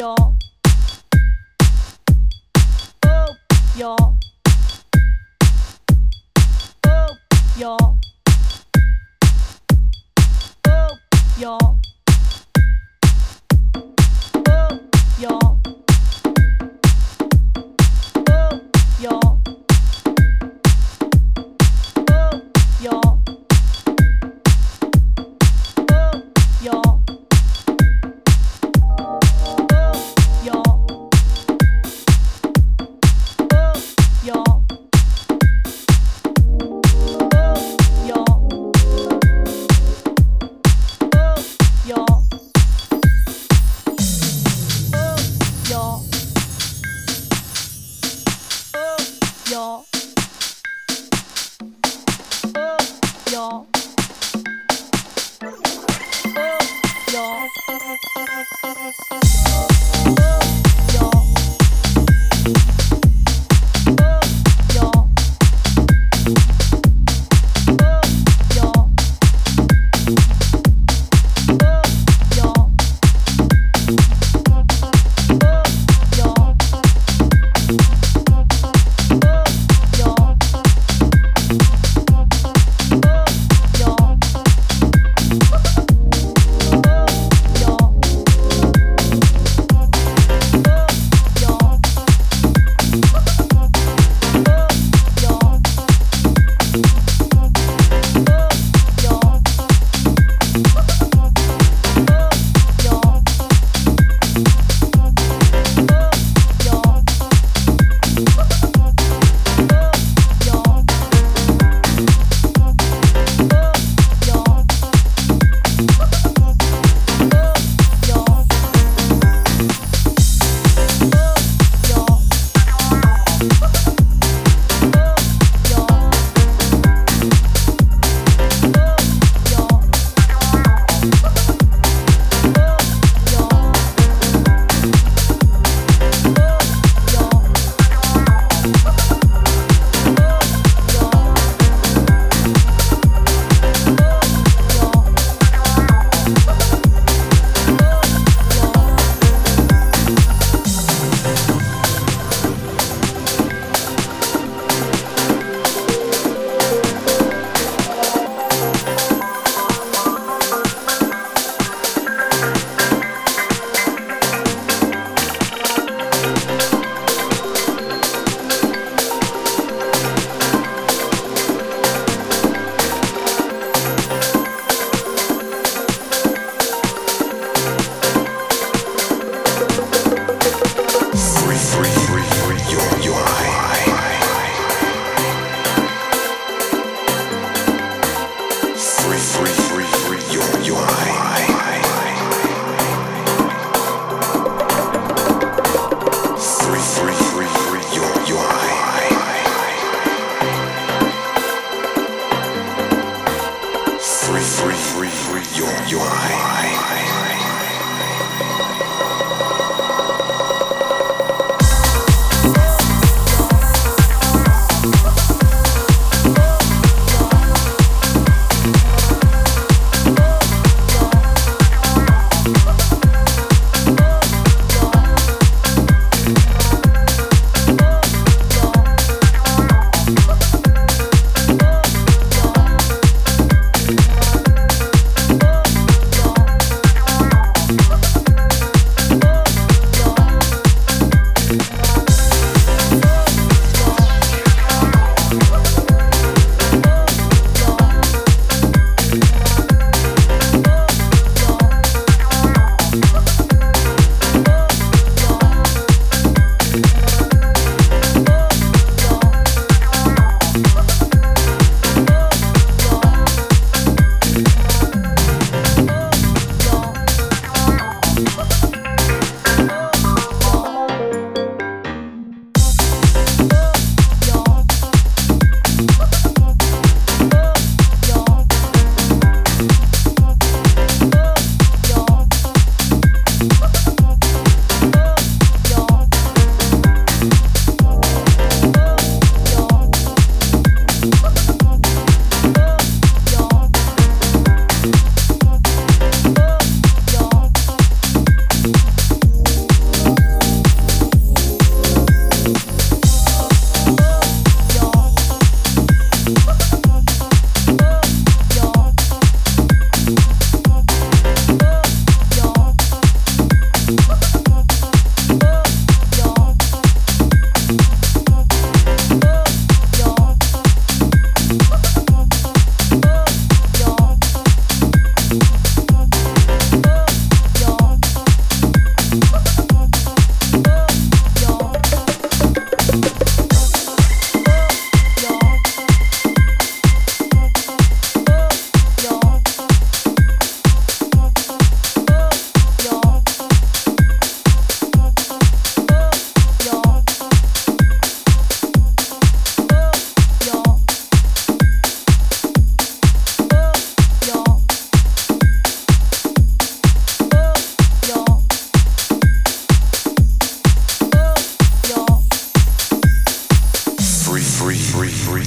よ。およ。およ。およ。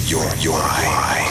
your, your, your eye.